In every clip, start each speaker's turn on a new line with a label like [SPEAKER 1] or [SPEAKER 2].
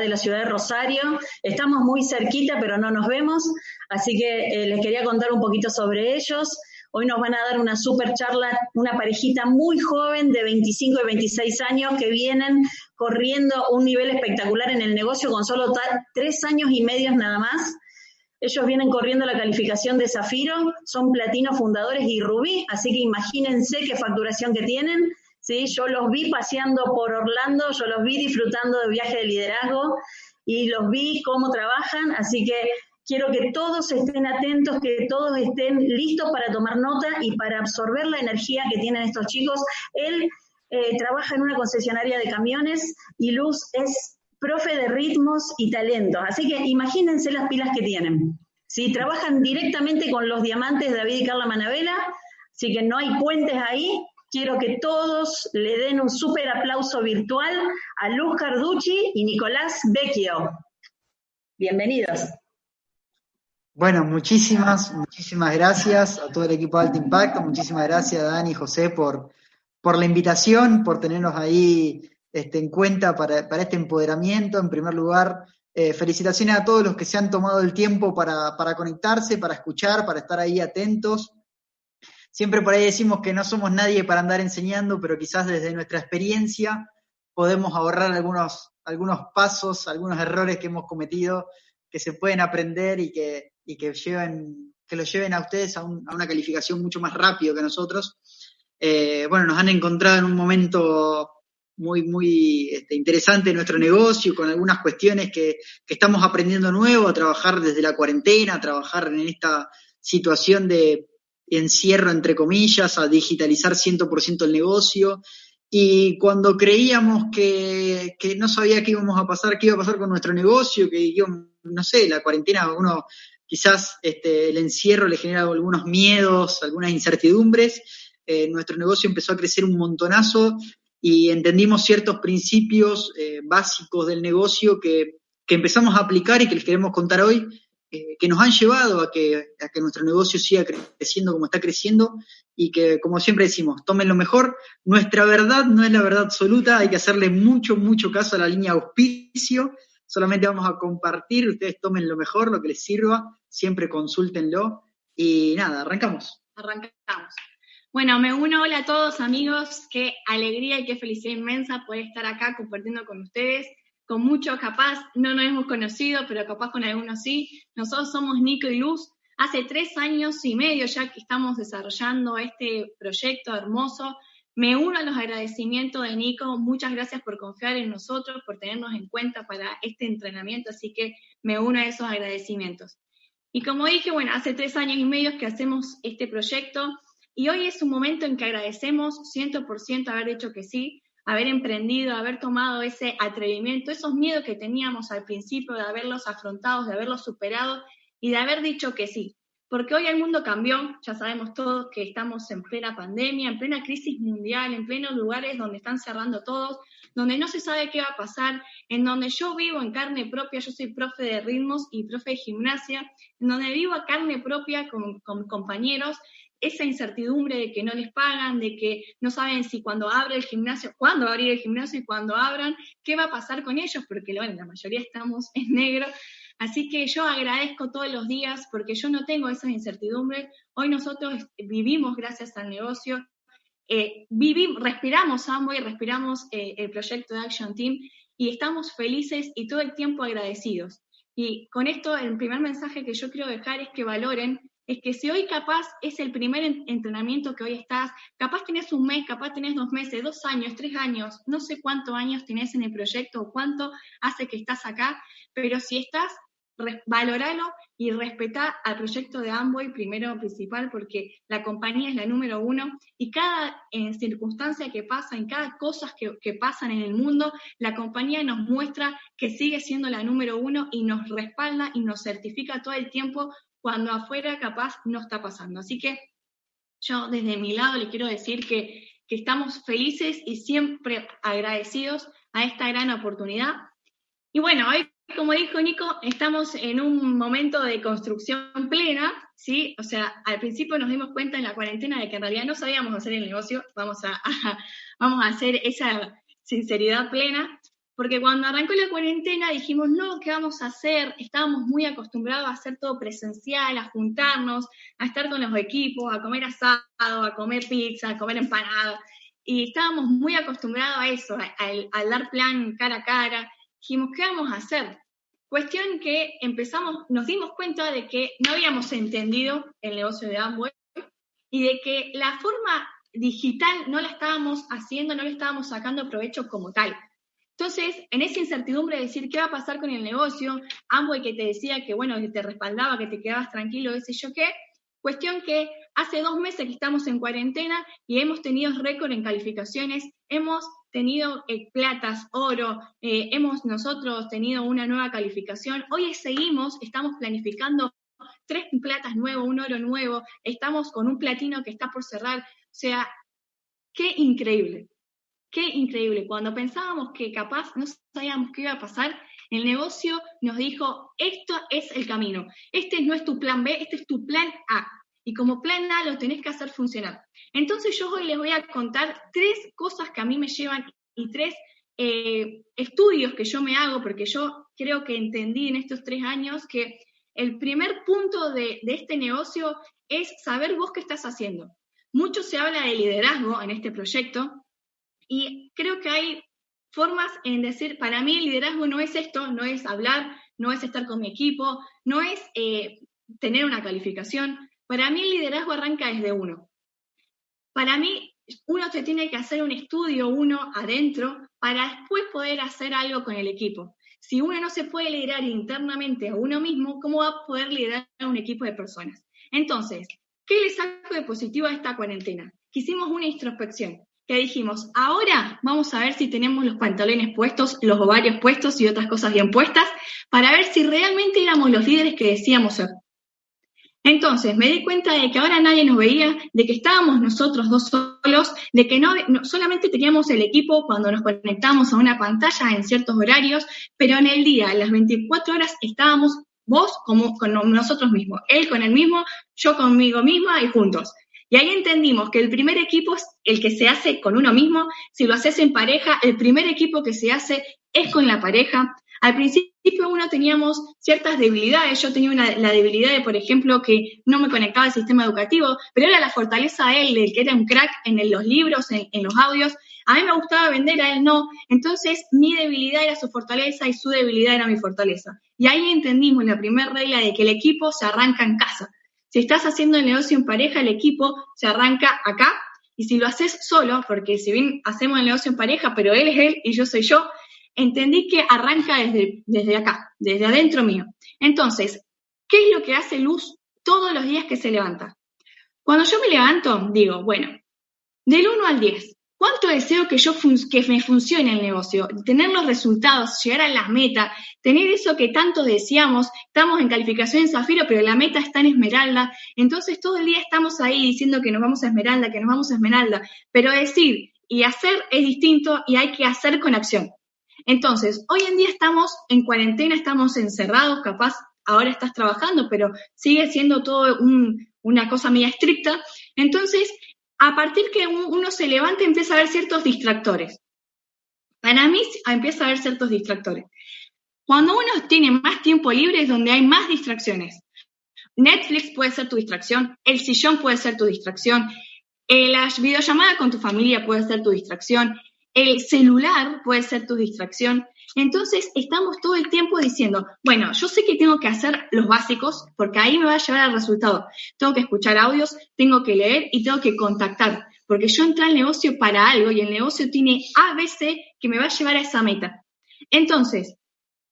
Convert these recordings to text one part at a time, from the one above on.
[SPEAKER 1] de la ciudad de Rosario. Estamos muy cerquita, pero no nos vemos, así que eh, les quería contar un poquito sobre ellos. Hoy nos van a dar una super charla, una parejita muy joven de 25 y 26 años que vienen corriendo un nivel espectacular en el negocio con solo tres años y medio nada más. Ellos vienen corriendo la calificación de Zafiro, son platino fundadores y rubí, así que imagínense qué facturación que tienen. ¿Sí? Yo los vi paseando por Orlando, yo los vi disfrutando de viaje de liderazgo y los vi cómo trabajan, así que quiero que todos estén atentos, que todos estén listos para tomar nota y para absorber la energía que tienen estos chicos. Él eh, trabaja en una concesionaria de camiones y Luz es profe de ritmos y talentos. Así que imagínense las pilas que tienen. Si Trabajan directamente con los diamantes David y Carla Manavela, así que no hay puentes ahí. Quiero que todos le den un súper aplauso virtual a Luz Carducci y Nicolás Vecchio. Bienvenidos.
[SPEAKER 2] Bueno, muchísimas, muchísimas gracias a todo el equipo de Alto Impacto, muchísimas gracias Dani y José por, por la invitación, por tenernos ahí este, en cuenta para, este empoderamiento. En primer lugar, eh, felicitaciones a todos los que se han tomado el tiempo para, para conectarse, para escuchar, para estar ahí atentos. Siempre por ahí decimos que no somos nadie para andar enseñando, pero quizás desde nuestra experiencia podemos ahorrar algunos, algunos pasos, algunos errores que hemos cometido que se pueden aprender y que, y que, lleven, que los lleven a ustedes a, una calificación mucho más rápido que nosotros. Eh, bueno, nos han encontrado en un momento muy, muy este, interesante nuestro negocio, con algunas cuestiones que, que, estamos aprendiendo nuevo, a trabajar desde la cuarentena, a trabajar en esta situación de encierro, entre comillas, a digitalizar 100% el negocio. Y cuando creíamos que, que, no sabía qué íbamos a pasar, qué iba a pasar con nuestro negocio, que no sé, la cuarentena, uno quizás este, el encierro le genera algunos miedos, algunas incertidumbres, eh, nuestro negocio empezó a crecer un montonazo y entendimos ciertos principios eh, básicos del negocio que, que, empezamos a aplicar y que les queremos contar hoy, eh, que nos han llevado a que, a que nuestro negocio siga creciendo como está creciendo y que, como siempre decimos, tomen lo mejor. Nuestra verdad no es la verdad absoluta, hay que hacerle mucho, mucho caso a la línea auspicio. Solamente vamos a compartir, ustedes tomen lo mejor, lo que les sirva, siempre consúltenlo. Y nada, arrancamos.
[SPEAKER 3] Arrancamos. Bueno, me uno, hola a todos amigos, qué alegría y qué felicidad inmensa poder estar acá compartiendo con ustedes, con muchos capaz, no nos hemos conocido, pero capaz con algunos sí. Nosotros somos Nico y Luz, hace tres años y medio ya que estamos desarrollando este proyecto hermoso. Me uno a los agradecimientos de Nico, muchas gracias por confiar en nosotros, por tenernos en cuenta para este entrenamiento, así que me uno a esos agradecimientos. Y como dije, bueno, hace tres años y medio que hacemos este proyecto, y hoy es un momento en que agradecemos 100% haber dicho que sí, haber emprendido, haber tomado ese atrevimiento, esos miedos que teníamos al principio, de haberlos afrontado, de haberlos superado y de haber dicho que sí. Porque hoy el mundo cambió, ya sabemos todos que estamos en plena pandemia, en plena crisis mundial, en plenos lugares donde están cerrando todos, donde no se sabe qué va a pasar, en donde yo vivo en carne propia, yo soy profe de ritmos y profe de gimnasia, en donde vivo a carne propia con, con compañeros esa incertidumbre de que no les pagan, de que no saben si cuando abre el gimnasio, cuándo va abrir el gimnasio y cuando abran, qué va a pasar con ellos, porque bueno, la mayoría estamos en negro. Así que yo agradezco todos los días porque yo no tengo esas incertidumbres. Hoy nosotros vivimos gracias al negocio, eh, vivimos, respiramos y respiramos eh, el proyecto de Action Team y estamos felices y todo el tiempo agradecidos. Y con esto, el primer mensaje que yo quiero dejar es que valoren es que si hoy capaz es el primer entrenamiento que hoy estás, capaz tenés un mes, capaz tenés dos meses, dos años, tres años, no sé cuántos años tenés en el proyecto o cuánto hace que estás acá, pero si estás, valoralo y respetá al proyecto de Amway primero principal porque la compañía es la número uno y cada circunstancia que pasa, en cada cosa que, que pasan en el mundo, la compañía nos muestra que sigue siendo la número uno y nos respalda y nos certifica todo el tiempo cuando afuera capaz no está pasando. Así que yo desde mi lado le quiero decir que, estamos felices y siempre agradecidos a esta gran oportunidad. Y bueno, hoy, como dijo Nico, estamos en un momento de construcción plena, ¿sí? O sea, al principio nos dimos cuenta en la cuarentena de que en realidad no sabíamos hacer el negocio, vamos a, vamos a hacer esa sinceridad plena, porque cuando arrancó la cuarentena dijimos, no, ¿qué vamos a hacer? Estábamos muy acostumbrados a hacer todo presencial, a juntarnos, a estar con los equipos, a comer asado, a comer pizza, a comer empanada. Y estábamos muy acostumbrados a eso, a, dar plan cara a cara. Dijimos, ¿qué vamos a hacer? Cuestión que empezamos, nos dimos cuenta de que no habíamos entendido el negocio de Amway y de que la forma digital no la estábamos haciendo, no le estábamos sacando provecho como tal. Entonces, en esa incertidumbre de decir qué va a pasar con el negocio, Amway que te decía que, bueno, te respaldaba, que te quedabas tranquilo, qué sé yo qué, cuestión que hace dos meses que estamos en cuarentena y hemos tenido récord en calificaciones, hemos tenido eh, platas, oro, eh, hemos nosotros tenido una nueva calificación, hoy seguimos, estamos planificando tres platas nuevos, un oro nuevo, estamos con un platino que está por cerrar, o sea, qué increíble, qué increíble. Cuando pensábamos que capaz no sabíamos qué iba a pasar, el negocio nos dijo, esto es el camino, este no es tu plan B, este es tu plan A. Y como plan A lo tenés que hacer funcionar. Entonces yo hoy les voy a contar tres cosas que a mí me llevan y tres eh, estudios que yo me hago, porque yo creo que entendí en estos tres años que el primer punto de, de este negocio es saber vos qué estás haciendo. Mucho se habla de liderazgo en este proyecto y creo que hay formas en decir, para mí el liderazgo no es esto, no es hablar, no es estar con mi equipo, no es eh, tener una calificación. Para mí el liderazgo arranca desde uno. Para mí uno se tiene que hacer un estudio uno adentro para después poder hacer algo con el equipo. Si uno no se puede liderar internamente a uno mismo, ¿cómo va a poder liderar a un equipo de personas? Entonces, ¿Qué le saco de positivo a esta cuarentena? Que hicimos una introspección, que dijimos, ahora vamos a ver si tenemos los pantalones puestos, los ovarios puestos y otras cosas bien puestas, para ver si realmente éramos los líderes que decíamos ser. Entonces me di cuenta de que ahora nadie nos veía, de que estábamos nosotros dos solos, de que no, solamente teníamos el equipo cuando nos conectamos a una pantalla en ciertos horarios, pero en el día, a las 24 horas, estábamos vos como con nosotros mismos, él con él mismo, yo conmigo misma y juntos. Y ahí entendimos que el primer equipo es el que se hace con uno mismo, si lo haces en pareja, el primer equipo que se hace es con la pareja. Al principio uno teníamos ciertas debilidades, yo tenía la debilidad de, por ejemplo, que no me conectaba al sistema educativo, pero era la fortaleza de él, el que era un crack en los libros, en, en los audios, a mí me gustaba vender, a él no. Entonces, mi debilidad era su fortaleza y su debilidad era mi fortaleza. Y ahí entendimos la primera regla de que el equipo se arranca en casa. Si estás haciendo el negocio en pareja, el equipo se arranca acá. Y si lo haces solo, porque si bien hacemos el negocio en pareja, pero él es él y yo soy yo, entendí que arranca desde, desde acá, desde adentro mío. Entonces, ¿qué es lo que hace Luz todos los días que se levanta? Cuando yo me levanto, digo, bueno, del 1 al 10, ¿Cuánto deseo que yo que me funcione el negocio? Tener los resultados, llegar a las metas, tener eso que tanto deseamos. Estamos en calificación en Zafiro, pero la meta está en Esmeralda. Entonces todo el día estamos ahí diciendo que nos vamos a Esmeralda, que nos vamos a Esmeralda. Pero decir y hacer es distinto y hay que hacer con acción. Entonces, hoy en día estamos en cuarentena, estamos encerrados, capaz ahora estás trabajando, pero sigue siendo todo una cosa media estricta. Entonces, a partir que uno se levanta empieza a ver ciertos distractores. Para mí empieza a haber ciertos distractores. Cuando uno tiene más tiempo libre es donde hay más distracciones. Netflix puede ser tu distracción, el sillón puede ser tu distracción, eh, la videollamada con tu familia puede ser tu distracción, el celular puede ser tu distracción. Entonces estamos todo el tiempo diciendo, bueno, yo sé que tengo que hacer los básicos porque ahí me va a llevar al resultado. Tengo que escuchar audios, tengo que leer y tengo que contactar, porque yo entré al negocio para algo y el negocio tiene ABC que me va a llevar a esa meta. Entonces,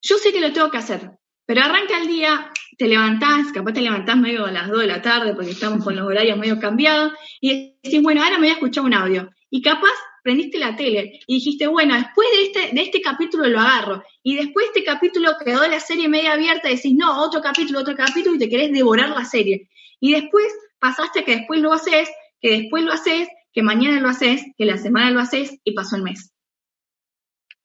[SPEAKER 3] yo sé que lo tengo que hacer, pero arranca el día, te levantás, capaz te levantás medio a las 2 de la tarde porque estamos con los horarios medio cambiados y decís, bueno, ahora me voy a escuchar un audio. Y capaz prendiste la tele y dijiste, bueno, después de este, de este capítulo lo agarro, y después de este capítulo quedó la serie media abierta y decís, no, otro capítulo, otro capítulo, y te querés devorar la serie. Y después pasaste que después lo haces, que después lo haces, que mañana lo haces, que la semana lo haces, y pasó el mes.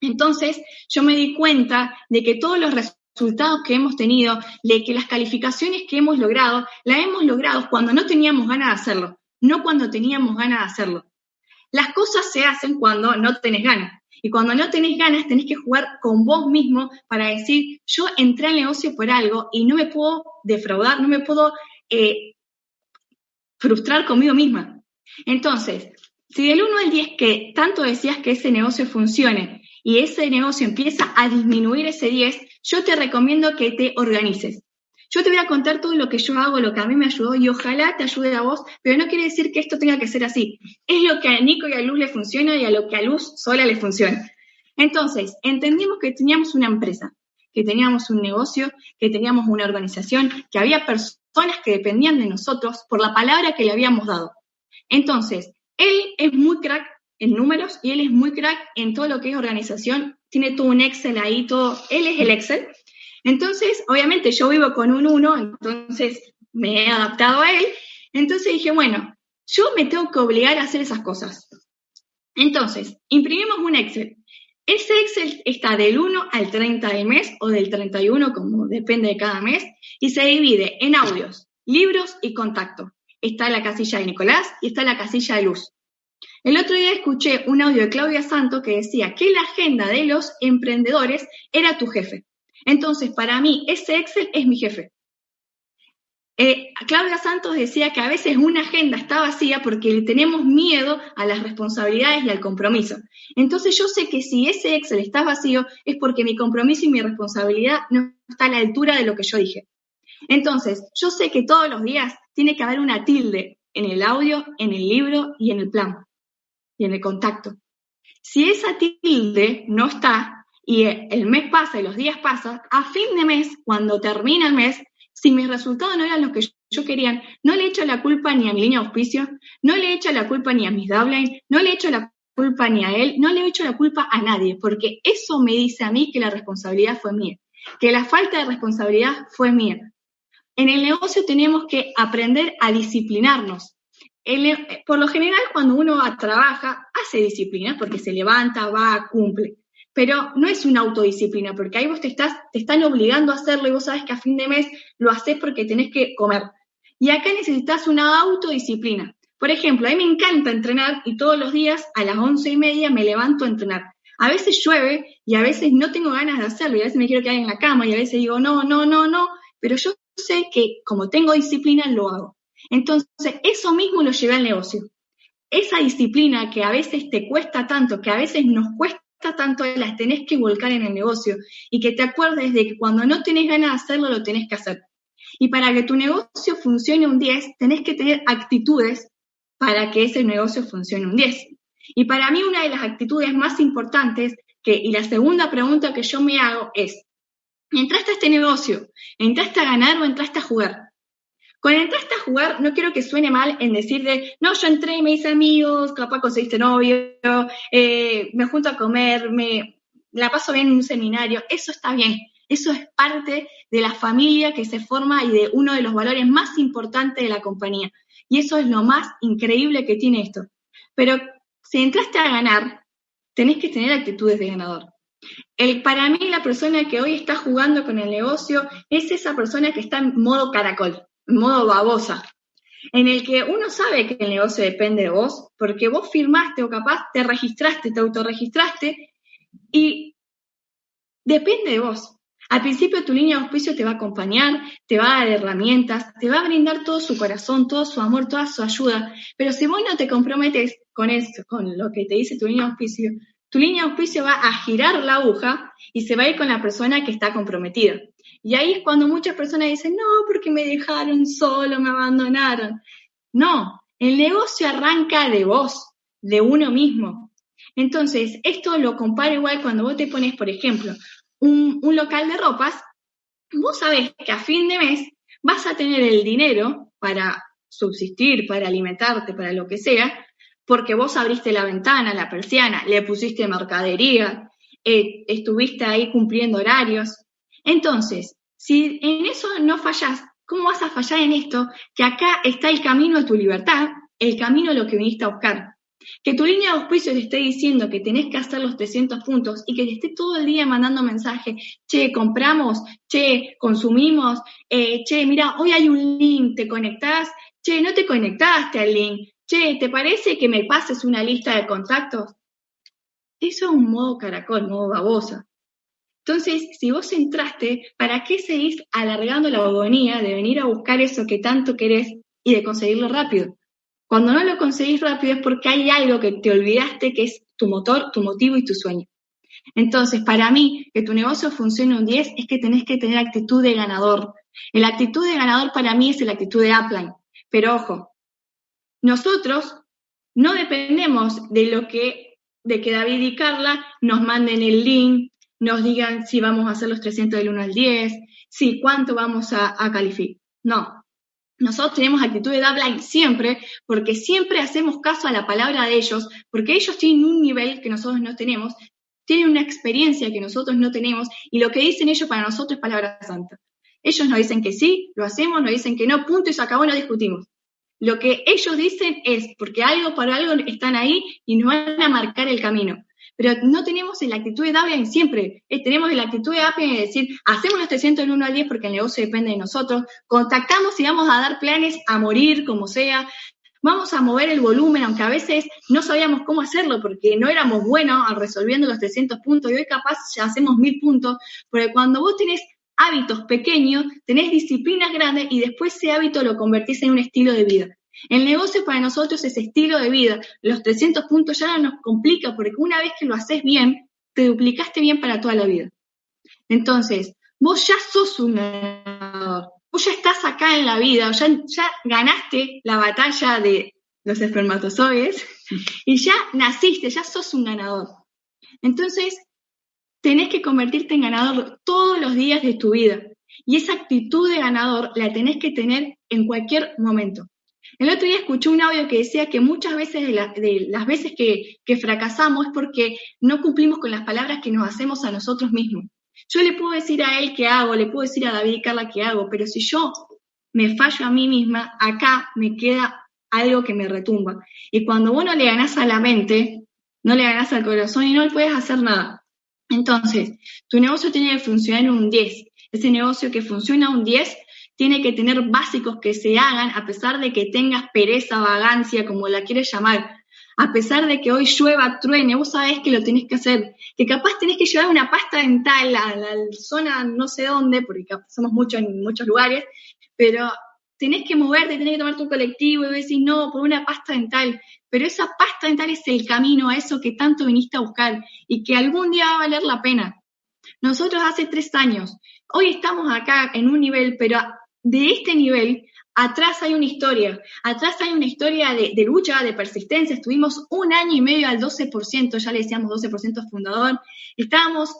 [SPEAKER 3] Entonces, yo me di cuenta de que todos los resultados que hemos tenido, de que las calificaciones que hemos logrado, las hemos logrado cuando no teníamos ganas de hacerlo, no cuando teníamos ganas de hacerlo. Las cosas se hacen cuando no tenés ganas. Y cuando no tenés ganas, tenés que jugar con vos mismo para decir, yo entré al negocio por algo y no me puedo defraudar, no me puedo eh, frustrar conmigo misma. Entonces, si del 1 al 10 que tanto decías que ese negocio funcione y ese negocio empieza a disminuir ese 10, yo te recomiendo que te organices. Yo te voy a contar todo lo que yo hago, lo que a mí me ayudó y ojalá te ayude a vos, pero no quiere decir que esto tenga que ser así. Es lo que a Nico y a Luz le funciona y a lo que a Luz sola le funciona. Entonces, entendimos que teníamos una empresa, que teníamos un negocio, que teníamos una organización, que había personas que dependían de nosotros por la palabra que le habíamos dado. Entonces, él es muy crack en números y él es muy crack en todo lo que es organización. Tiene todo un Excel ahí, todo. Él es el Excel entonces, obviamente yo vivo con un uno, entonces me he adaptado a él. Entonces dije, bueno, yo me tengo que obligar a hacer esas cosas. Entonces, imprimimos un Excel. Ese Excel está del 1 al 30 del mes o del 31, como depende de cada mes, y se divide en audios, libros y contacto. Está la casilla de Nicolás y está la casilla de Luz. El otro día escuché un audio de Claudia Santo que decía que la agenda de los emprendedores era tu jefe. Entonces, para mí, ese Excel es mi jefe. Eh, Claudia Santos decía que a veces una agenda está vacía porque le tenemos miedo a las responsabilidades y al compromiso. Entonces yo sé que si ese Excel está vacío es porque mi compromiso y mi responsabilidad no está a la altura de lo que yo dije. Entonces yo sé que todos los días tiene que haber una tilde en el audio, en el libro y en el plan y en el contacto. Si esa tilde no está, y el mes pasa y los días pasan, a fin de mes, cuando termina el mes, si mis resultados no eran los que yo quería, no le echo la culpa ni a mi línea de auspicio, no le echo la culpa ni a mis downline, no le echo la culpa ni a él, no le echo la culpa a nadie, porque eso me dice a mí que la responsabilidad fue mía, que la falta de responsabilidad fue mía. En el negocio tenemos que aprender a disciplinarnos. por lo general, cuando uno trabaja, hace disciplina porque se levanta, va, cumple pero no es una autodisciplina, porque ahí vos te, estás, te están obligando a hacerlo y vos sabes que a fin de mes lo haces porque tenés que comer. Y acá necesitas una autodisciplina. Por ejemplo, a mí me encanta entrenar y todos los días a las once y media me levanto a entrenar. A veces llueve y a veces no tengo ganas de hacerlo y a veces me quiero quedar en la cama y a veces digo, no, no, no, no, pero yo sé que como tengo disciplina lo hago. Entonces, eso mismo lo llevé al negocio. Esa disciplina que a veces te cuesta tanto, que a veces nos cuesta tanto las tenés que volcar en el negocio y que te acuerdes de que cuando no tenés ganas de hacerlo, lo tenés que hacer. Y para que tu negocio funcione un 10, tenés que tener actitudes para que ese negocio funcione un 10. Y para mí una de las actitudes más importantes, que, y la segunda pregunta que yo me hago es, ¿entraste a este negocio? ¿Entraste a ganar o entraste a jugar? Cuando entraste a jugar, no quiero que suene mal en decir de, no, yo entré y me hice amigos, capaz conseguiste novio, eh, me junto a comer, me la paso bien en un seminario. Eso está bien. Eso es parte de la familia que se forma y de uno de los valores más importantes de la compañía. Y eso es lo más increíble que tiene esto. Pero si entraste a ganar, tenés que tener actitudes de ganador. El, para mí, la persona que hoy está jugando con el negocio es esa persona que está en modo caracol modo babosa, en el que uno sabe que el negocio depende de vos, porque vos firmaste o capaz te registraste, te autorregistraste y depende de vos. Al principio tu línea de auspicio te va a acompañar, te va a dar herramientas, te va a brindar todo su corazón, todo su amor, toda su ayuda, pero si vos no te comprometes con eso, con lo que te dice tu línea de auspicio, tu línea de auspicio va a girar la aguja y se va a ir con la persona que está comprometida. Y ahí es cuando muchas personas dicen, no, porque me dejaron solo, me abandonaron. No, el negocio arranca de vos, de uno mismo. Entonces, esto lo comparo igual cuando vos te pones, por ejemplo, un, un local de ropas, vos sabés que a fin de mes vas a tener el dinero para subsistir, para alimentarte, para lo que sea, porque vos abriste la ventana, la persiana, le pusiste mercadería, eh, estuviste ahí cumpliendo horarios. Entonces, si en eso no fallas, ¿cómo vas a fallar en esto? Que acá está el camino a tu libertad, el camino a lo que viniste a buscar. Que tu línea de auspicio te esté diciendo que tenés que hacer los 300 puntos y que te esté todo el día mandando mensajes, che, compramos, che, consumimos, eh, che, mira, hoy hay un link, te conectás, che, no te conectaste al link, che, ¿te parece que me pases una lista de contactos? Eso es un modo caracol, modo babosa. Entonces, si vos entraste, ¿para qué seguís alargando la agonía de venir a buscar eso que tanto querés y de conseguirlo rápido? Cuando no lo conseguís rápido es porque hay algo que te olvidaste que es tu motor, tu motivo y tu sueño. Entonces, para mí, que tu negocio funcione un 10 es que tenés que tener actitud de ganador. La actitud de ganador para mí es la actitud de upline. Pero ojo, nosotros no dependemos de lo que, de que David y Carla nos manden el link, nos digan si vamos a hacer los 300 del 1 al 10, si cuánto vamos a, calificar. No. Nosotros tenemos actitud de upline siempre, porque siempre hacemos caso a la palabra de ellos, porque ellos tienen un nivel que nosotros no tenemos, tienen una experiencia que nosotros no tenemos, y lo que dicen ellos para nosotros es palabra santa. Ellos nos dicen que sí, lo hacemos, nos dicen que no, punto y se acabó, no discutimos. Lo que ellos dicen es, porque algo para algo están ahí y nos van a marcar el camino pero no tenemos la actitud de Davian siempre, eh, tenemos la actitud de Appian de decir, hacemos los 300 en 1 al 10 porque el negocio depende de nosotros, contactamos y vamos a dar planes a morir como sea, vamos a mover el volumen, aunque a veces no sabíamos cómo hacerlo porque no éramos buenos al resolviendo los 300 puntos y hoy capaz ya hacemos 1000 puntos, porque cuando vos tenés hábitos pequeños, tenés disciplinas grandes y después ese hábito lo convertís en un estilo de vida. El negocio para nosotros es estilo de vida. Los 300 puntos ya no nos complica porque una vez que lo haces bien, te duplicaste bien para toda la vida. Entonces, vos ya sos un ganador. Vos ya estás acá en la vida, ya, ya ganaste la batalla de los espermatozoides y ya naciste, ya sos un ganador. Entonces, tenés que convertirte en ganador todos los días de tu vida. Y esa actitud de ganador la tenés que tener en cualquier momento. El otro día escuché un audio que decía que muchas veces de, las veces que, que, fracasamos es porque no cumplimos con las palabras que nos hacemos a nosotros mismos. Yo le puedo decir a él qué hago, le puedo decir a David y Carla qué hago, pero si yo me fallo a mí misma, acá me queda algo que me retumba. Y cuando vos no le ganás a la mente, no le ganás al corazón y no le puedes hacer nada. Entonces, tu negocio tiene que funcionar un 10. Ese negocio que funciona un 10 tiene que tener básicos que se hagan a pesar de que tengas pereza, vagancia, como la quieres llamar. A pesar de que hoy llueva, truene, vos sabés que lo tenés que hacer. Que capaz tenés que llevar una pasta dental a la zona no sé dónde, porque somos muchos en muchos lugares, pero tenés que moverte, tenés que tomar tu colectivo y decir, no, por una pasta dental. Pero esa pasta dental es el camino a eso que tanto viniste a buscar y que algún día va a valer la pena. Nosotros hace tres años, hoy estamos acá en un nivel, pero de este nivel, atrás hay una historia, atrás hay una historia de, lucha, de persistencia. Estuvimos un año y medio al 12%, ya le decíamos 12% fundador. Estábamos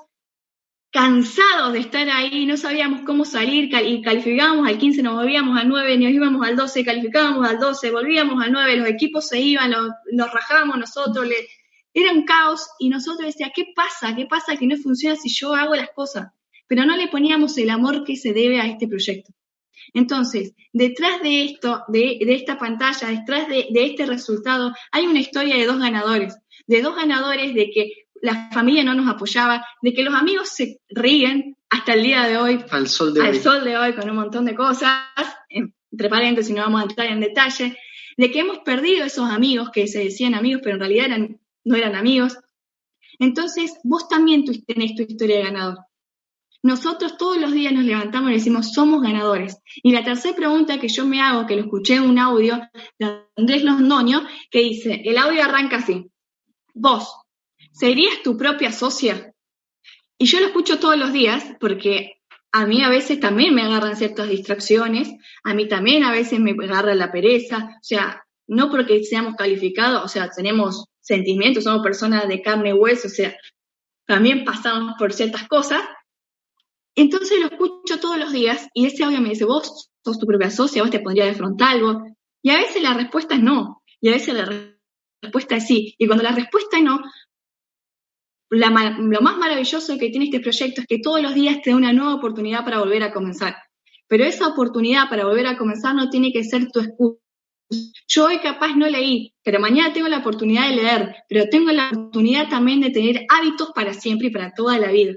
[SPEAKER 3] cansados de estar ahí, no sabíamos cómo salir y calificábamos al 15, nos volvíamos al 9, nos íbamos al 12, calificábamos al 12, volvíamos al 9, los equipos se iban, nos rajábamos nosotros, le, era un caos y nosotros decíamos, ¿qué pasa? ¿Qué pasa que no funciona si yo hago las cosas? Pero no le poníamos el amor que se debe a este proyecto. Entonces, detrás de esto, de, esta pantalla, detrás de, este resultado, hay una historia de dos ganadores, de dos ganadores de que la familia no nos apoyaba, de que los amigos se ríen hasta el día de hoy,
[SPEAKER 2] al sol de,
[SPEAKER 3] hoy. sol de hoy, con un montón de cosas, entre paréntesis, no vamos a entrar en detalle, de que hemos perdido esos amigos que se decían amigos, pero en realidad eran, no eran amigos. Entonces, vos también tenés tu historia de ganador. Nosotros todos los días nos levantamos y decimos, somos ganadores. Y la tercera pregunta que yo me hago, que lo escuché en un audio de Andrés Londoño, que dice, el audio arranca así, vos, ¿serías tu propia socia? Y yo lo escucho todos los días porque a mí a veces también me agarran ciertas distracciones, a mí también a veces me agarra la pereza, o sea, no porque seamos calificados, o sea, tenemos sentimientos, somos personas de carne y hueso, o sea, también pasamos por ciertas cosas, entonces lo escucho todos los días y ese audio me dice, vos sos tu propia socia, vos te pondrías de frontal, vos. Y a veces la respuesta es no, y a veces la respuesta es sí. Y cuando la respuesta es no, lo más maravilloso que tiene este proyecto es que todos los días te da una nueva oportunidad para volver a comenzar. Pero esa oportunidad para volver a comenzar no tiene que ser tu excusa. Yo hoy capaz no leí, pero mañana tengo la oportunidad de leer, pero tengo la oportunidad también de tener hábitos para siempre y para toda la vida.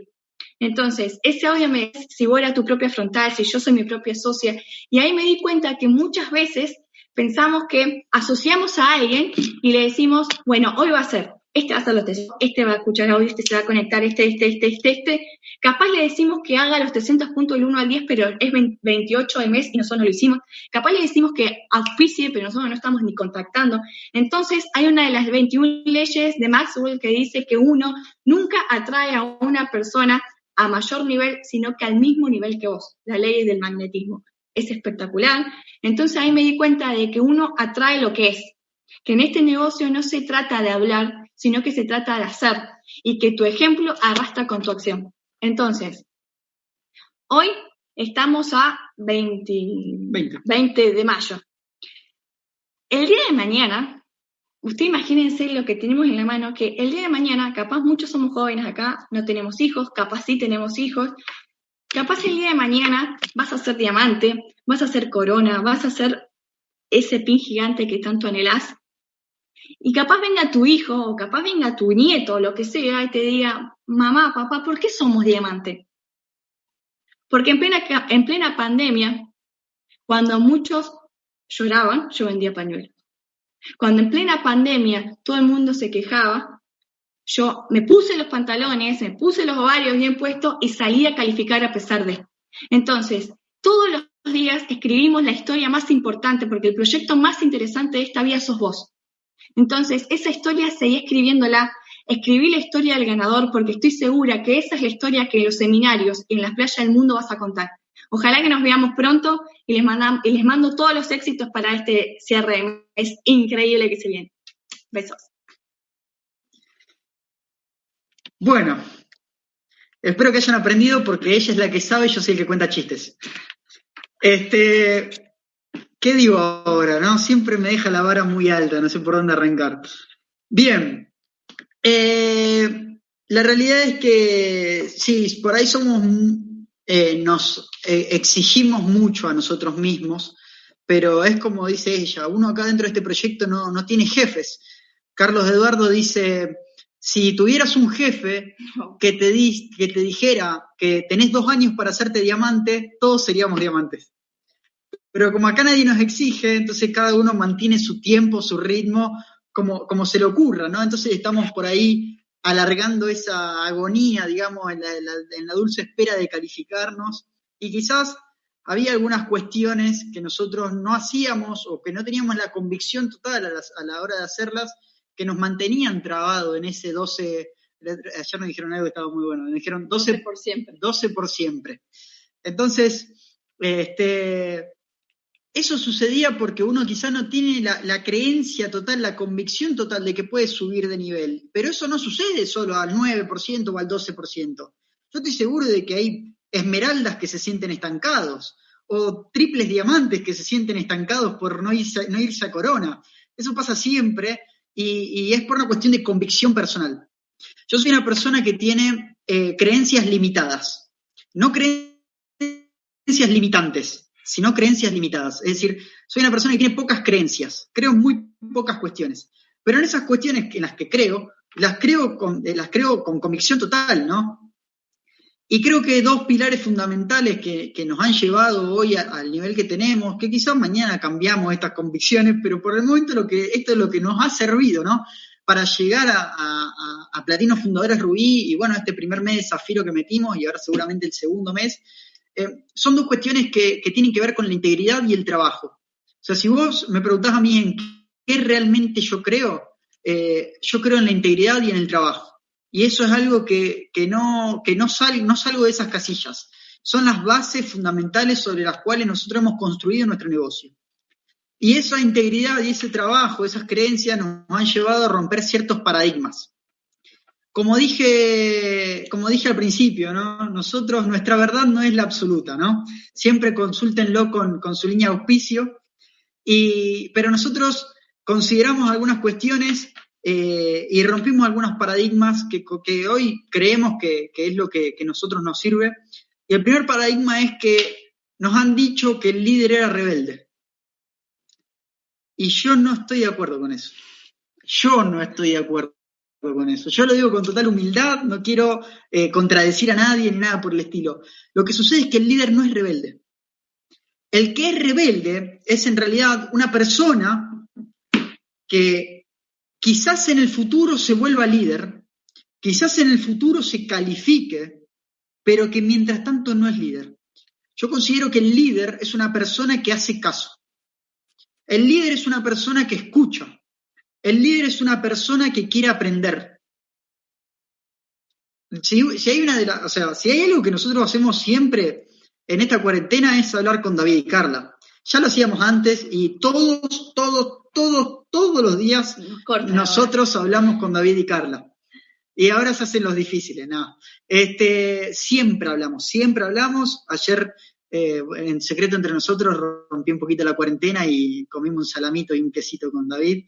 [SPEAKER 3] Entonces, ese audio me dice si vos eras tu propia frontal, si yo soy mi propia socia. Y ahí me di cuenta que muchas veces pensamos que asociamos a alguien y le decimos, bueno, hoy va a ser. este va a hacer los test, este va a escuchar audio, este se va a conectar, este, este, este, este, este. Capaz le decimos que haga los 300 puntos del 1 al 10, pero es 28 de mes y nosotros no lo hicimos. Capaz le decimos que auspicie, pero nosotros no estamos ni contactando. Entonces, hay una de las 21 leyes de Maxwell que dice que uno nunca atrae a una persona a mayor nivel, sino que al mismo nivel que vos, la ley del magnetismo. Es espectacular. Entonces ahí me di cuenta de que uno atrae lo que es, que en este negocio no se trata de hablar, sino que se trata de hacer y que tu ejemplo arrastra con tu acción. Entonces, hoy estamos a 20, 20. de mayo. El día de mañana, usted imagínense lo que tenemos en la mano, que el día de mañana, capaz muchos somos jóvenes acá, no tenemos hijos, capaz sí tenemos hijos, capaz el día de mañana vas a ser diamante, vas a ser corona, vas a ser ese pin gigante que tanto anhelás, y capaz venga tu hijo o capaz venga tu nieto lo que sea y te diga, mamá, papá, ¿por qué somos diamante? Porque en plena, en plena pandemia, cuando muchos lloraban, yo vendía pañuelos. Cuando en plena pandemia todo el mundo se quejaba, yo me puse los pantalones, me puse los ovarios bien puestos y salí a calificar a pesar de. Entonces, todos los días escribimos la historia más importante porque el proyecto más interesante de esta vida sos vos. Entonces, esa historia seguí escribiéndola, escribí la historia del ganador porque estoy segura que esa es la historia que en los seminarios y en las playas del mundo vas a contar. Ojalá que nos veamos pronto y les, y les mando todos los éxitos para este cierre. Es increíble que se viene. Besos.
[SPEAKER 2] Bueno, espero que hayan aprendido porque ella es la que sabe y yo soy el que cuenta chistes. Este, ¿Qué digo ahora? No? Siempre me deja la vara muy alta, no sé por dónde arrancar. Bien. Eh, la realidad es que sí, por ahí somos, eh, nos eh, exigimos mucho a nosotros mismos, pero es como dice ella, uno acá dentro de este proyecto no, no tiene jefes. Carlos Eduardo dice, si tuvieras un jefe que te, que te dijera que tenés dos años para hacerte diamante, todos seríamos diamantes. Pero como acá nadie nos exige, entonces cada uno mantiene su tiempo, su ritmo, como, como se le ocurra, ¿no? Entonces estamos por ahí alargando esa agonía, digamos, en la, dulce espera de calificarnos. Y quizás había algunas cuestiones que nosotros no hacíamos o que no teníamos la convicción total a, la hora de hacerlas, que nos mantenían trabados en ese 12, ayer me dijeron algo que estaba muy bueno, me dijeron 12,
[SPEAKER 3] por siempre.
[SPEAKER 2] 12 por siempre. Entonces, este, eso sucedía porque uno quizá no tiene la, creencia total, la convicción total de que puede subir de nivel. Pero eso no sucede solo al 9% o al 12%. Yo estoy seguro de que hay esmeraldas que se sienten estancados o triples diamantes que se sienten estancados por no irse, a corona. Eso pasa siempre y, es por una cuestión de convicción personal. Yo soy una persona que tiene eh, creencias limitadas, no creencias limitantes sino creencias limitadas. Es decir, soy una persona que tiene pocas creencias, creo muy pocas cuestiones, pero en esas cuestiones en las que creo, las creo eh, las creo con convicción total, ¿no? Y creo que dos pilares fundamentales que, nos han llevado hoy al nivel que tenemos, que quizás mañana cambiamos estas convicciones, pero por el momento lo que, esto es lo que nos ha servido, ¿no? Para llegar a, a, a Platino Fundadores Rubí y bueno, este primer mes de Zafiro que metimos y ahora seguramente el segundo mes, eh, son dos cuestiones que, tienen que ver con la integridad y el trabajo. O sea, si vos me preguntás a mí en qué realmente yo creo, eh, yo creo en la integridad y en el trabajo. Y eso es algo que, no, que no, no salgo de esas casillas. Son las bases fundamentales sobre las cuales nosotros hemos construido nuestro negocio. Y esa integridad y ese trabajo, esas creencias nos han llevado a romper ciertos paradigmas como dije, como dije al principio, ¿no? Nosotros, nuestra verdad no es la absoluta, ¿no? Siempre consúltenlo con, su línea de auspicio, y, pero nosotros consideramos algunas cuestiones eh, y rompimos algunos paradigmas que, hoy creemos que, es lo que, que nosotros nos sirve. Y el primer paradigma es que nos han dicho que el líder era rebelde. Y yo no estoy de acuerdo con eso. Yo no estoy de acuerdo con eso. Yo lo digo con total humildad, no quiero eh, contradecir a nadie ni nada por el estilo. Lo que sucede es que el líder no es rebelde. El que es rebelde es en realidad una persona que quizás en el futuro se vuelva líder, quizás en el futuro se califique, pero que mientras tanto no es líder. Yo considero que el líder es una persona que hace caso. El líder es una persona que escucha. El líder es una persona que quiere aprender. Si, hay algo que nosotros hacemos siempre en esta cuarentena es hablar con David y Carla. Ya lo hacíamos antes y todos, todos, todos, todos los días nosotros hablamos con David y Carla. Y ahora se hacen los difíciles, nada. Este, siempre hablamos, siempre hablamos. Ayer, eh, en secreto entre nosotros, rompí un poquito la cuarentena y comimos un salamito y un quesito con David.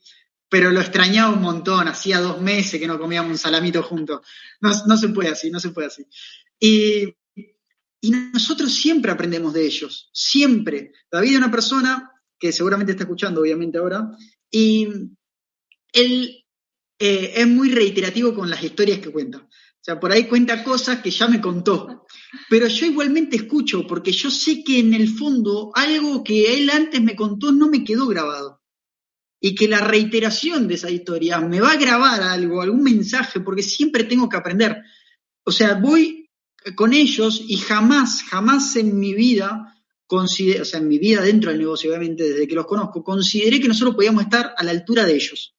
[SPEAKER 2] Pero lo extrañaba un montón, hacía dos meses que no comíamos un salamito juntos. No, no se puede así, no se puede así. Y, y nosotros siempre aprendemos de ellos, siempre. David es una persona que seguramente está escuchando, obviamente, ahora, y él eh, es muy reiterativo con las historias que cuenta. O sea, por ahí cuenta cosas que ya me contó. Pero yo igualmente escucho, porque yo sé que en el fondo algo que él antes me contó no me quedó grabado. Y que la reiteración de esa historia me va a grabar algo, algún mensaje, porque siempre tengo que aprender. O sea, voy con ellos y jamás, jamás en mi vida, o sea, en mi vida dentro del negocio, obviamente, desde que los conozco, consideré que nosotros podíamos estar a la altura de ellos.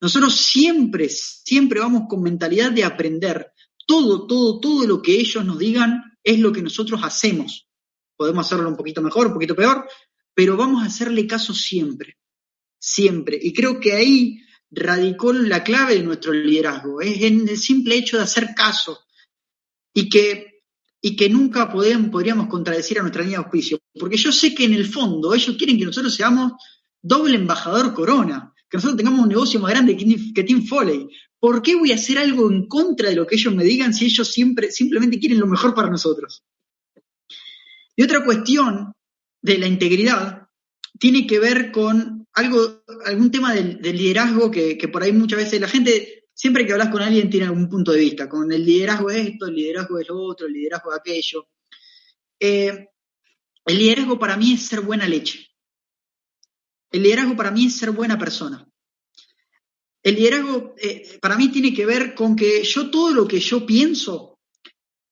[SPEAKER 2] Nosotros siempre, siempre vamos con mentalidad de aprender. Todo, todo, todo lo que ellos nos digan es lo que nosotros hacemos. Podemos hacerlo un poquito mejor, un poquito peor, pero vamos a hacerle caso siempre, siempre. Y creo que ahí radicó la clave de nuestro liderazgo, es en el simple hecho de hacer caso y que, y que nunca podríamos contradecir a nuestra línea de auspicio, porque yo sé que en el fondo ellos quieren que nosotros seamos doble embajador corona que nosotros tengamos un negocio más grande que Team Foley. ¿Por qué voy a hacer algo en contra de lo que ellos me digan si ellos siempre, simplemente quieren lo mejor para nosotros? Y otra cuestión de la integridad tiene que ver con algo, algún tema del, liderazgo que, por ahí muchas veces la gente, siempre que hablas con alguien tiene algún punto de vista, con el liderazgo es esto, el liderazgo es lo otro, el liderazgo es aquello. Eh, el liderazgo para mí es ser buena leche. El liderazgo para mí es ser buena persona. El liderazgo eh, para mí tiene que ver con que yo todo lo que yo pienso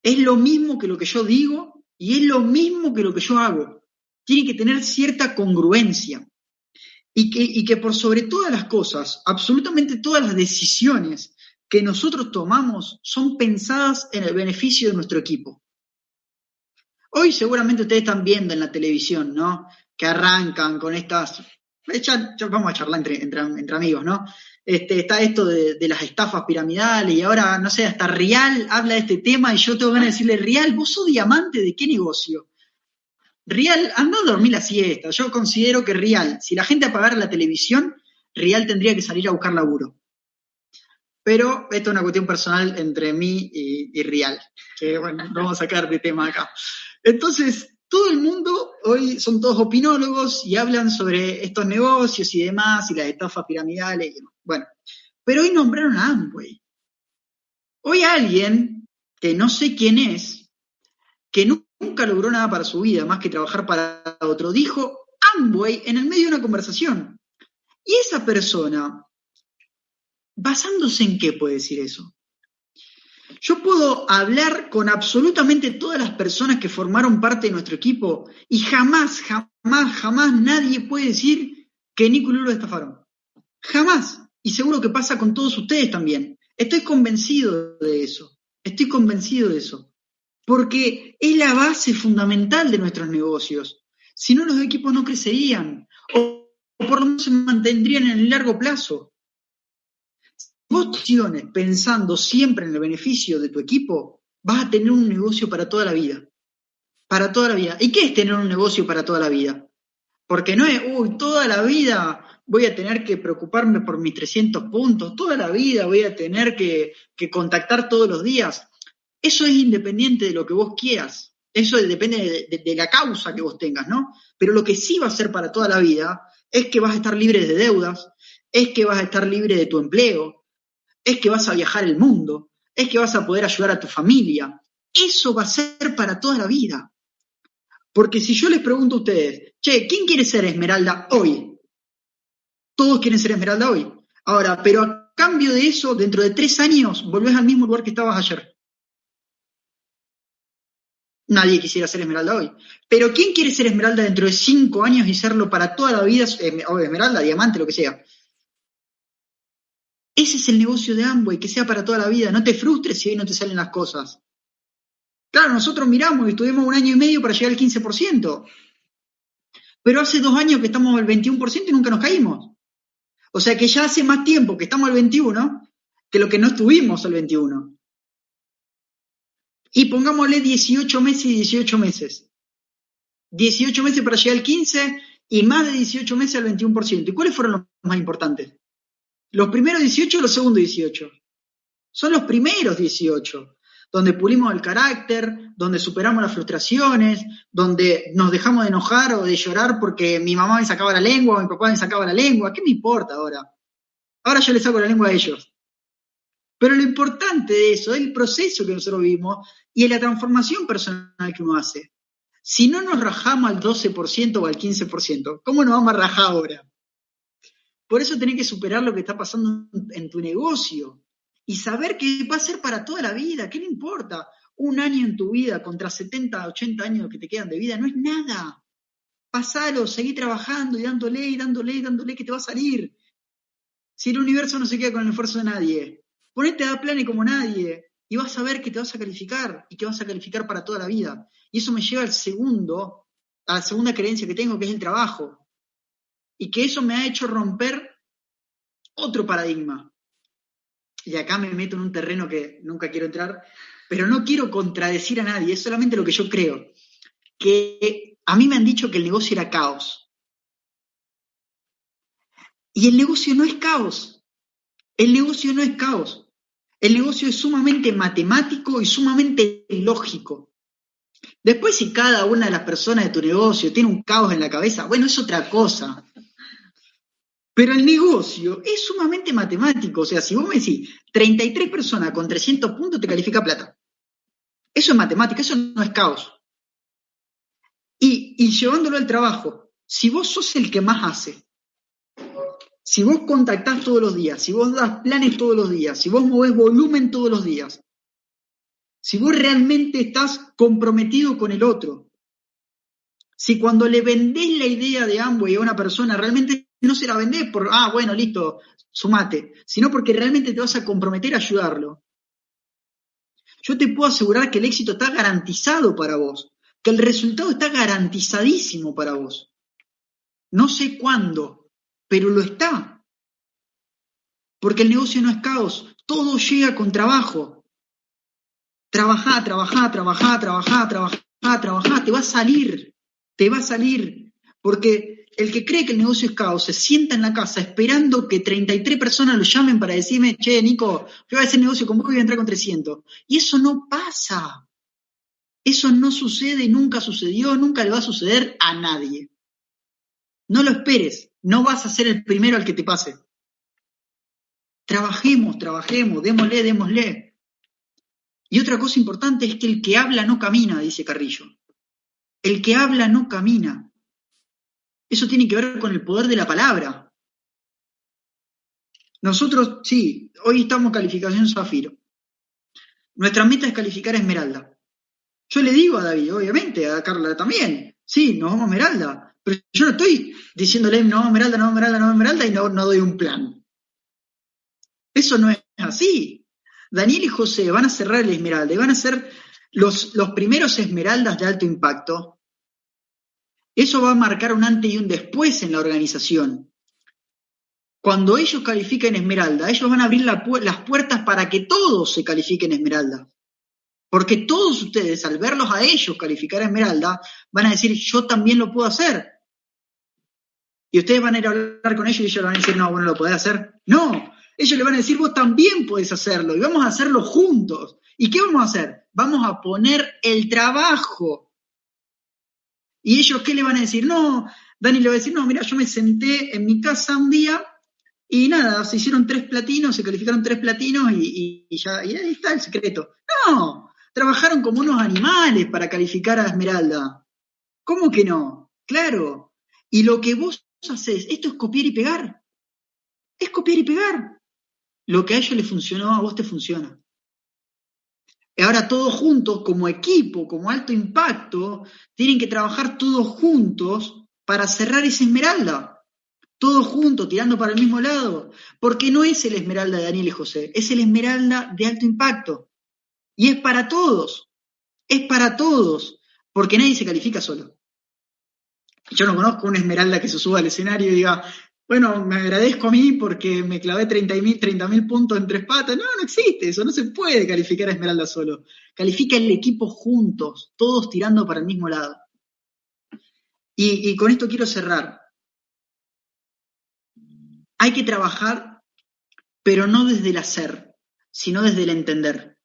[SPEAKER 2] es lo mismo que lo que yo digo y es lo mismo que lo que yo hago. Tiene que tener cierta congruencia. Y que, y que por sobre todas las cosas, absolutamente todas las decisiones que nosotros tomamos son pensadas en el beneficio de nuestro equipo. Hoy seguramente ustedes están viendo en la televisión, ¿no? Que arrancan con estas vamos a charlar entre, entre, amigos, ¿no? Este, está esto de, las estafas piramidales y ahora, no sé, hasta Real habla de este tema y yo tengo ganas de decirle, Real, vos sos diamante de qué negocio? Real, anda a dormir la siesta. Yo considero que Real, si la gente apagara la televisión, Real tendría que salir a buscar laburo. Pero esto es una cuestión personal entre mí y, y Real, que bueno, vamos a sacar de tema acá. Entonces, todo el mundo hoy son todos opinólogos y hablan sobre estos negocios y demás y las estafas piramidales. Bueno, pero hoy nombraron a Amway. Hoy alguien que no sé quién es, que nunca logró nada para su vida más que trabajar para otro, dijo Amway en el medio de una conversación. Y esa persona, ¿basándose en qué puede decir eso? Yo puedo hablar con absolutamente todas las personas que formaron parte de nuestro equipo y jamás, jamás, jamás nadie puede decir que Nico Lulo estafaron. Jamás. Y seguro que pasa con todos ustedes también. Estoy convencido de eso. Estoy convencido de eso. Porque es la base fundamental de nuestros negocios. Si no, los equipos no crecerían o por lo menos se mantendrían en el largo plazo vos acciones pensando siempre en el beneficio de tu equipo, vas a tener un negocio para toda la vida. Para toda la vida. ¿Y qué es tener un negocio para toda la vida? Porque no es, uy, toda la vida voy a tener que preocuparme por mis 300 puntos, toda la vida voy a tener que, contactar todos los días. Eso es independiente de lo que vos quieras. Eso depende de, la causa que vos tengas, ¿no? Pero lo que sí va a ser para toda la vida es que vas a estar libre de deudas, es que vas a estar libre de tu empleo, es que vas a viajar el mundo, es que vas a poder ayudar a tu familia. Eso va a ser para toda la vida. Porque si yo les pregunto a ustedes, che, ¿quién quiere ser Esmeralda hoy? Todos quieren ser Esmeralda hoy. Ahora, pero a cambio de eso, dentro de tres años, volvés al mismo lugar que estabas ayer. Nadie quisiera ser Esmeralda hoy. Pero ¿quién quiere ser Esmeralda dentro de cinco años y serlo para toda la vida? O Esmeralda, diamante, lo que sea. Ese es el negocio de Amway, que sea para toda la vida. No te frustres si hoy no te salen las cosas. Claro, nosotros miramos y estuvimos un año y medio para llegar al 15%. Pero hace dos años que estamos al 21% y nunca nos caímos. O sea que ya hace más tiempo que estamos al 21 que lo que no estuvimos al 21. Y pongámosle 18 meses y 18 meses. 18 meses para llegar al 15 y más de 18 meses al 21%. ¿Y cuáles fueron los más importantes? Los primeros 18 o los segundos 18. Son los primeros 18, donde pulimos el carácter, donde superamos las frustraciones, donde nos dejamos de enojar o de llorar porque mi mamá me sacaba la lengua mi papá me sacaba la lengua. ¿Qué me importa ahora? Ahora yo le saco la lengua a ellos. Pero lo importante de eso es el proceso que nosotros vivimos y la transformación personal que uno hace. Si no nos rajamos al 12% o al 15%, ¿cómo nos vamos a rajar ahora? Por eso tenés que superar lo que está pasando en tu negocio y saber que va a ser para toda la vida. ¿Qué le importa? Un año en tu vida contra 70, 80 años que te quedan de vida no es nada. Pasalo, seguí trabajando y dándole y dándole y dándole que te va a salir. Si el universo no se queda con el esfuerzo de nadie, ponete a dar planes como nadie y vas a ver que te vas a calificar y que vas a calificar para toda la vida. Y eso me lleva al segundo, a la segunda creencia que tengo, que es el trabajo y que eso me ha hecho romper otro paradigma. Y acá me meto en un terreno que nunca quiero entrar, pero no quiero contradecir a nadie, es solamente lo que yo creo. Que a mí me han dicho que el negocio era caos. Y el negocio no es caos. El negocio no es caos. El negocio es sumamente matemático y sumamente lógico. Después, si cada una de las personas de tu negocio tiene un caos en la cabeza, bueno, es otra cosa. Pero el negocio es sumamente matemático. O sea, si vos me decís 33 personas con 300 puntos, te califica plata. Eso es matemática, eso no es caos. Y, llevándolo al trabajo, si vos sos el que más hace, si vos contactás todos los días, si vos das planes todos los días, si vos movés volumen todos los días, si vos realmente estás comprometido con el otro, si cuando le vendés la idea de Amway a una persona realmente no se la vendés por, ah, bueno, listo, sumate, sino porque realmente te vas a comprometer a ayudarlo. Yo te puedo asegurar que el éxito está garantizado para vos, que el resultado está garantizadísimo para vos. No sé cuándo, pero lo está. Porque el negocio no es caos, todo llega con trabajo. Trabajá, trabajá, trabajá, trabajá, trabajá, trabajá, te va a salir, te va a salir. Porque el que cree que el negocio es caos se sienta en la casa esperando que 33 personas lo llamen para decirme, che, Nico, yo voy a hacer negocio con vos y voy a entrar con 300. Y eso no pasa. Eso no sucede, nunca sucedió, nunca le va a suceder a nadie. No lo esperes, no vas a ser el primero al que te pase. Trabajemos, trabajemos, démosle, démosle. Y otra cosa importante es que el que habla no camina, dice Carrillo. El que habla no camina. Eso tiene que ver con el poder de la palabra. Nosotros, sí, hoy estamos calificación Zafiro. Nuestra meta es calificar Esmeralda. Yo le digo a David, obviamente, a Carla también, sí, nos vamos a Esmeralda. Pero yo no estoy diciéndole, no Esmeralda, no Esmeralda, no Esmeralda y no, no doy un plan. Eso no es así. Daniel y José van a cerrar el Esmeralda y van a ser los, los primeros Esmeraldas de alto impacto eso va a marcar un antes y un después en la organización. Cuando ellos califiquen Esmeralda, ellos van a abrir las puertas para que todos se califiquen Esmeralda. Porque todos ustedes, al verlos a ellos calificar Esmeralda, van a decir, yo también lo puedo hacer. Y ustedes van a ir a hablar con ellos y ellos van a decir, no, bueno, lo podés hacer. No, ellos le van a decir, vos también podés hacerlo y vamos a hacerlo juntos. ¿Y qué vamos a hacer? Vamos a poner el trabajo y ellos, ¿qué le van a decir? No, Dani le va a decir, no, mira, yo me senté en mi casa un día y nada, se hicieron tres platinos, se calificaron tres platinos y, ya, ahí está el secreto. No, trabajaron como unos animales para calificar a Esmeralda. ¿Cómo que no? Claro. Y lo que vos haces, esto es copiar y pegar. Es copiar y pegar. Lo que a ellos les funcionó, a vos te funciona. Y ahora todos juntos, como equipo, como alto impacto, tienen que trabajar todos juntos para cerrar esa esmeralda. Todos juntos, tirando para el mismo lado. Porque no es el esmeralda de Daniel y José, es el esmeralda de alto impacto. Y es para todos. Es para todos. Porque nadie se califica solo. Yo no conozco una esmeralda que se suba al escenario y diga, bueno, me agradezco a mí porque me clavé 30.000 mil puntos en tres patas. No, no existe eso, no se puede calificar a Esmeralda solo. Califica el equipo juntos, todos tirando para el mismo lado. Y, y con esto quiero cerrar. Hay que trabajar, pero no desde el hacer, sino desde el entender.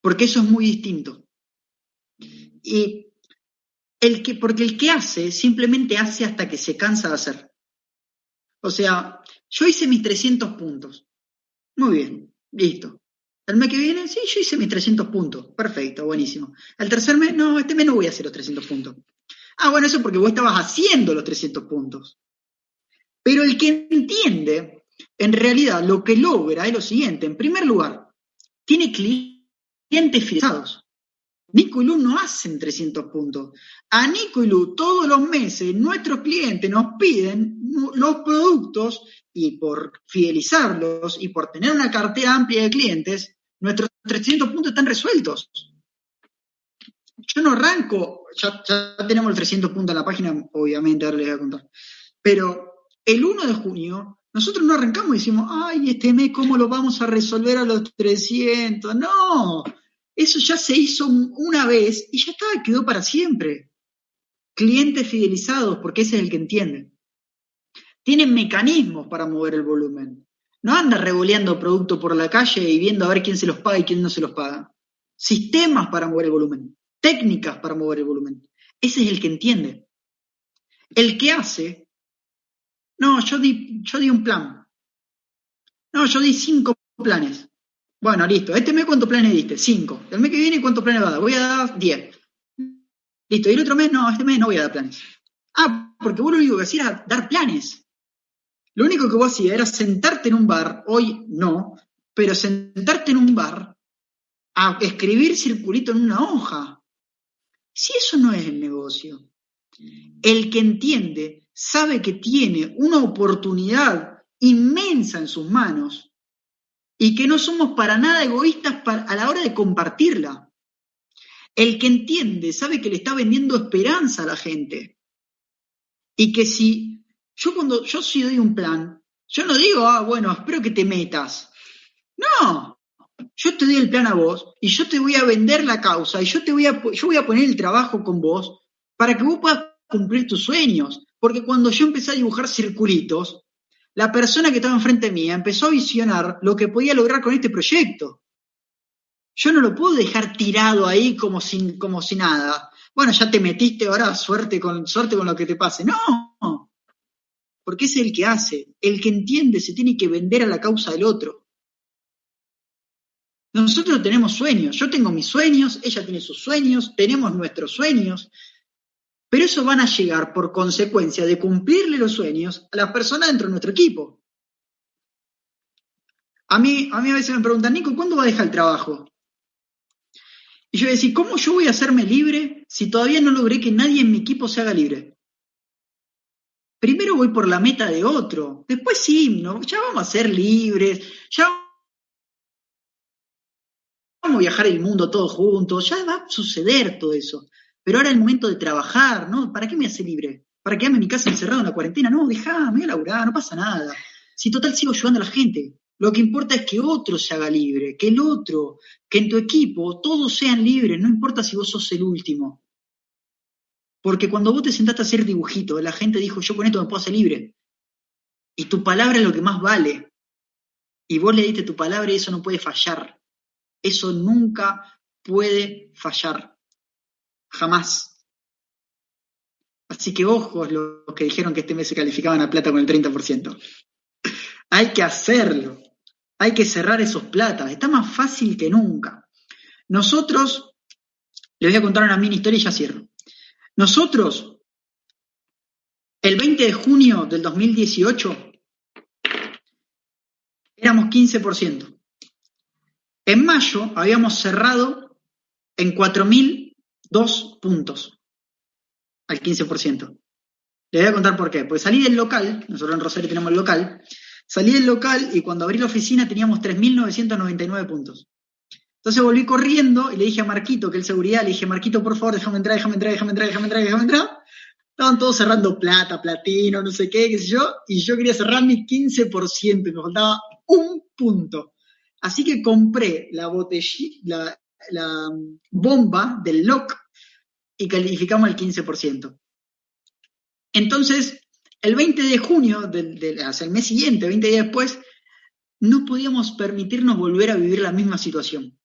[SPEAKER 2] Porque eso es muy distinto. Y el que, porque el que hace simplemente hace hasta que se cansa de hacer. O sea, yo hice mis 300 puntos. Muy bien, listo. El mes que viene, sí, yo hice mis 300 puntos. Perfecto, buenísimo. El tercer mes, no, este mes no voy a hacer los 300 puntos. Ah, bueno, eso porque vos estabas haciendo los 300 puntos. Pero el que entiende, en realidad lo que logra es lo siguiente. En primer lugar, tiene clientes fidelizados. Nico y Lu no hacen 300 puntos. A Nico y Lu todos los meses nuestros clientes nos piden los productos y por fidelizarlos y por tener una cartera amplia de clientes, nuestros 300 puntos están resueltos. Yo no arranco, ya, tenemos el 300 puntos en la página, obviamente, ahora les voy a contar. Pero el 1 de junio, nosotros no arrancamos y decimos, ay, este mes, ¿cómo lo vamos a resolver a los 300? No, eso ya se hizo una vez y ya está, quedó para siempre. Clientes fidelizados, porque ese es el que entiende. Tienen mecanismos para mover el volumen. No anda revoleando producto por la calle y viendo a ver quién se los paga y quién no se los paga. Sistemas para mover el volumen. Técnicas para mover el volumen. Ese es el que entiende. El que hace, no, yo di, yo di un plan. No, yo di cinco planes. Bueno, listo. Este mes, ¿cuántos planes diste? Cinco. El mes que viene, ¿cuántos planes va a dar? Voy a dar diez. Listo. ¿Y el otro mes? No, este mes no voy a dar planes. Ah, porque vos lo único que hacías era dar planes. Lo único que vos hacías era sentarte en un bar, hoy no, pero sentarte en un bar a escribir circulito en una hoja. Si eso no es el negocio. El que entiende sabe que tiene una oportunidad inmensa en sus manos y que no somos para nada egoístas a la hora de compartirla. El que entiende sabe que le está vendiendo esperanza a la gente. Y que si yo cuando yo sí doy un plan, yo no digo, ah, bueno, espero que te metas. No, yo te doy el plan a vos y yo te voy a vender la causa y yo te voy a, yo voy a poner el trabajo con vos para que vos puedas cumplir tus sueños. Porque cuando yo empecé a dibujar circulitos, la persona que estaba enfrente mía empezó a visionar lo que podía lograr con este proyecto. Yo no lo puedo dejar tirado ahí como sin, como si nada. Bueno, ya te metiste, ahora suerte con, suerte con lo que te pase. No, porque es el que hace, el que entiende, se tiene que vender a la causa del otro. Nosotros tenemos sueños, yo tengo mis sueños, ella tiene sus sueños, tenemos nuestros sueños, pero eso van a llegar por consecuencia de cumplirle los sueños a las personas dentro de nuestro equipo. A mí, a mí a veces me preguntan, Nico, ¿cuándo va a dejar el trabajo? Y yo voy a decir, ¿cómo yo voy a hacerme libre si todavía no logré que nadie en mi equipo se haga libre? Primero voy por la meta de otro, después sí, ¿no? ya vamos a ser libres, ya vamos a viajar el mundo todos juntos, ya va a suceder todo eso. Pero ahora es el momento de trabajar, ¿no? ¿Para qué me hace libre? ¿Para quedarme en mi casa encerrado en la cuarentena? No, dejá, me voy a laburar, no pasa nada. Si total sigo ayudando a la gente. Lo que importa es que otro se haga libre, que el otro, que en tu equipo todos sean libres, no importa si vos sos el último. Porque cuando vos te sentaste a hacer dibujito, la gente dijo, yo con esto me puedo hacer libre. Y tu palabra es lo que más vale. Y vos le diste tu palabra y eso no puede fallar. Eso nunca puede fallar. Jamás. Así que ojos los que dijeron que este mes se calificaban a plata con el 30%. Hay que hacerlo. Hay que cerrar esos platas. Está más fácil que nunca. Nosotros, les voy a contar una mini historia y ya cierro. Nosotros El 20 de junio del 2018 éramos 15%. En mayo habíamos cerrado en 4.002 puntos al 15%. Le voy a contar por qué. Pues salí del local, nosotros en Rosario tenemos el local, salí del local y cuando abrí la oficina teníamos 3.999 puntos. Entonces volví corriendo y le dije a Marquito, que es seguridad, le dije, Marquito, por favor, déjame entrar, déjame entrar, déjame entrar, déjame entrar, déjame entrar. Estaban todos cerrando plata, platino, no sé qué, qué sé yo, y yo quería cerrar mi 15% y me faltaba un punto. Así que compré la botella, la, bomba del lock y calificamos el 15%. Entonces, el 20 de junio, hacia el mes siguiente, 20 días después, no podíamos permitirnos volver a vivir la misma situación.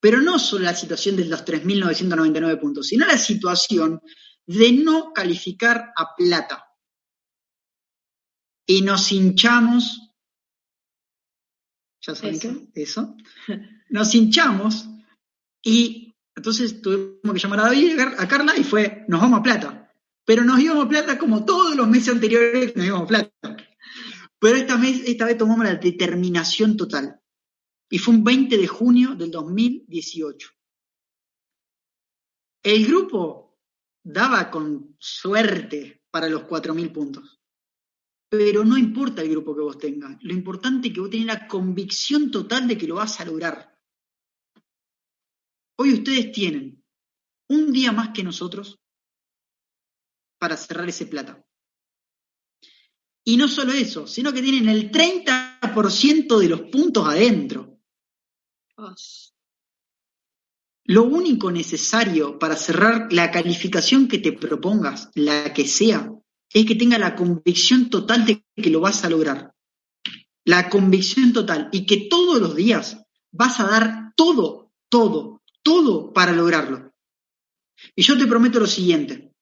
[SPEAKER 2] Pero no solo la situación de los 3.999 puntos, sino la situación de no calificar a plata. Y nos hinchamos ¿Ya saben qué? Eso. Nos hinchamos y entonces tuvimos que llamar a David, a Carla y fue, nos vamos a plata. Pero nos íbamos a plata como todos los meses anteriores nos íbamos a plata. Pero esta vez, esta vez tomamos la determinación total. Y fue un 20 de junio del 2018. El grupo daba con suerte para los 4.000 puntos. Pero no importa el grupo que vos tengas, lo importante es que vos tenés la convicción total de que lo vas a lograr. Hoy ustedes tienen un día más que nosotros para cerrar ese plata. Y no solo eso, sino que tienen el 30% de los puntos adentro. Lo único necesario para cerrar la calificación que te propongas, la que sea, es que tenga la convicción total de que lo vas a lograr. La convicción total y que todos los días vas a dar todo, todo, todo para lograrlo. Y yo te prometo lo siguiente.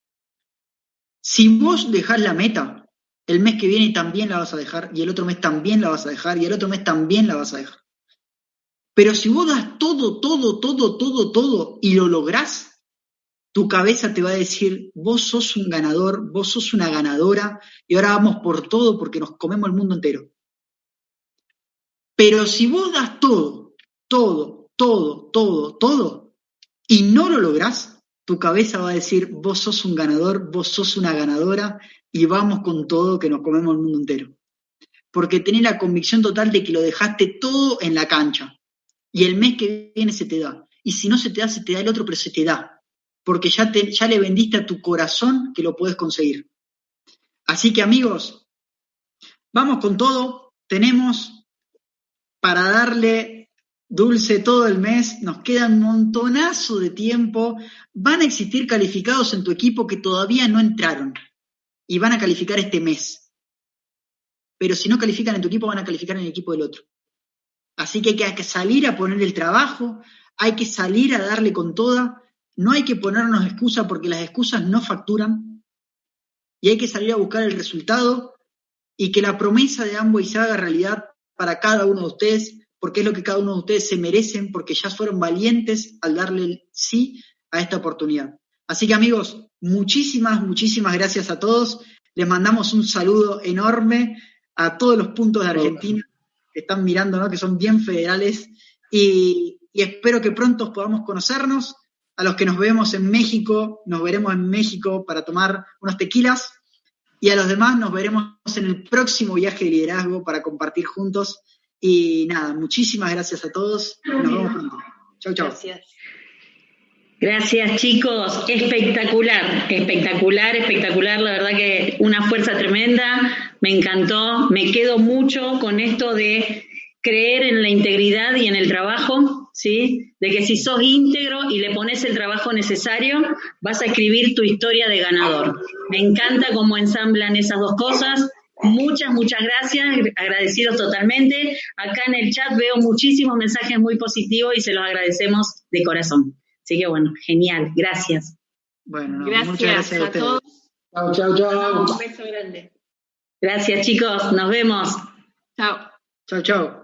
[SPEAKER 2] Si vos dejás la meta, el mes que viene también la vas a dejar, y el otro mes también la vas a dejar, y el otro mes también la vas a dejar. Pero si vos das todo, todo, todo, todo, todo, y lo lográs, tu cabeza te va a decir, vos sos un ganador, vos sos una ganadora y ahora vamos por todo porque nos comemos el mundo entero. Pero si vos das todo, todo, todo, todo, todo y no lo lográs, tu cabeza va a decir, vos sos un ganador, vos sos una ganadora y vamos con todo que nos comemos el mundo entero. Porque tenés la convicción total de que lo dejaste todo en la cancha y el mes que viene se te da. Y si no se te da, se te da el otro, pero se te da porque ya, te, ya le vendiste a tu corazón que lo puedes conseguir. Así que amigos, vamos con todo. Tenemos para darle dulce todo el mes, nos queda un montonazo de tiempo. Van a existir calificados en tu equipo que todavía no entraron y van a calificar este mes. Pero si no califican en tu equipo, van a calificar en el equipo del otro. Así que hay que salir a poner el trabajo, hay que salir a darle con toda no hay que ponernos excusas porque las excusas no facturan y hay que salir a buscar el resultado y que la promesa de ambos se haga realidad para cada uno de ustedes, porque es lo que cada uno de ustedes se merecen, porque ya fueron valientes al darle el sí a esta oportunidad. Así que amigos, muchísimas, muchísimas gracias a todos. Les mandamos un saludo enorme a todos los puntos de Argentina que están mirando, ¿no? que son bien federales, y, y espero que pronto podamos conocernos a los que nos vemos en México, nos veremos en México para tomar unos tequilas. Y a los demás nos veremos en el próximo viaje de liderazgo para compartir juntos. Y nada, muchísimas gracias a todos. Nos vemos pronto. Chau, chau.
[SPEAKER 1] Gracias. Gracias chicos, espectacular, espectacular, espectacular, la verdad que una fuerza tremenda, me encantó, me quedo mucho con esto de creer en la integridad y en el trabajo, ¿sí? De que si sos íntegro y le pones el trabajo necesario, vas a escribir tu historia de ganador. Me encanta cómo ensamblan esas dos cosas. Muchas, muchas gracias, agradecidos totalmente. Acá en el chat veo muchísimos mensajes muy positivos y se los agradecemos de corazón. Así que bueno, genial, gracias.
[SPEAKER 2] Bueno,
[SPEAKER 3] gracias,
[SPEAKER 2] muchas gracias a,
[SPEAKER 3] todos.
[SPEAKER 2] Chao, chao, chao.
[SPEAKER 3] Un beso grande.
[SPEAKER 1] Gracias chicos, nos vemos.
[SPEAKER 3] Chao.
[SPEAKER 2] Chao, chao.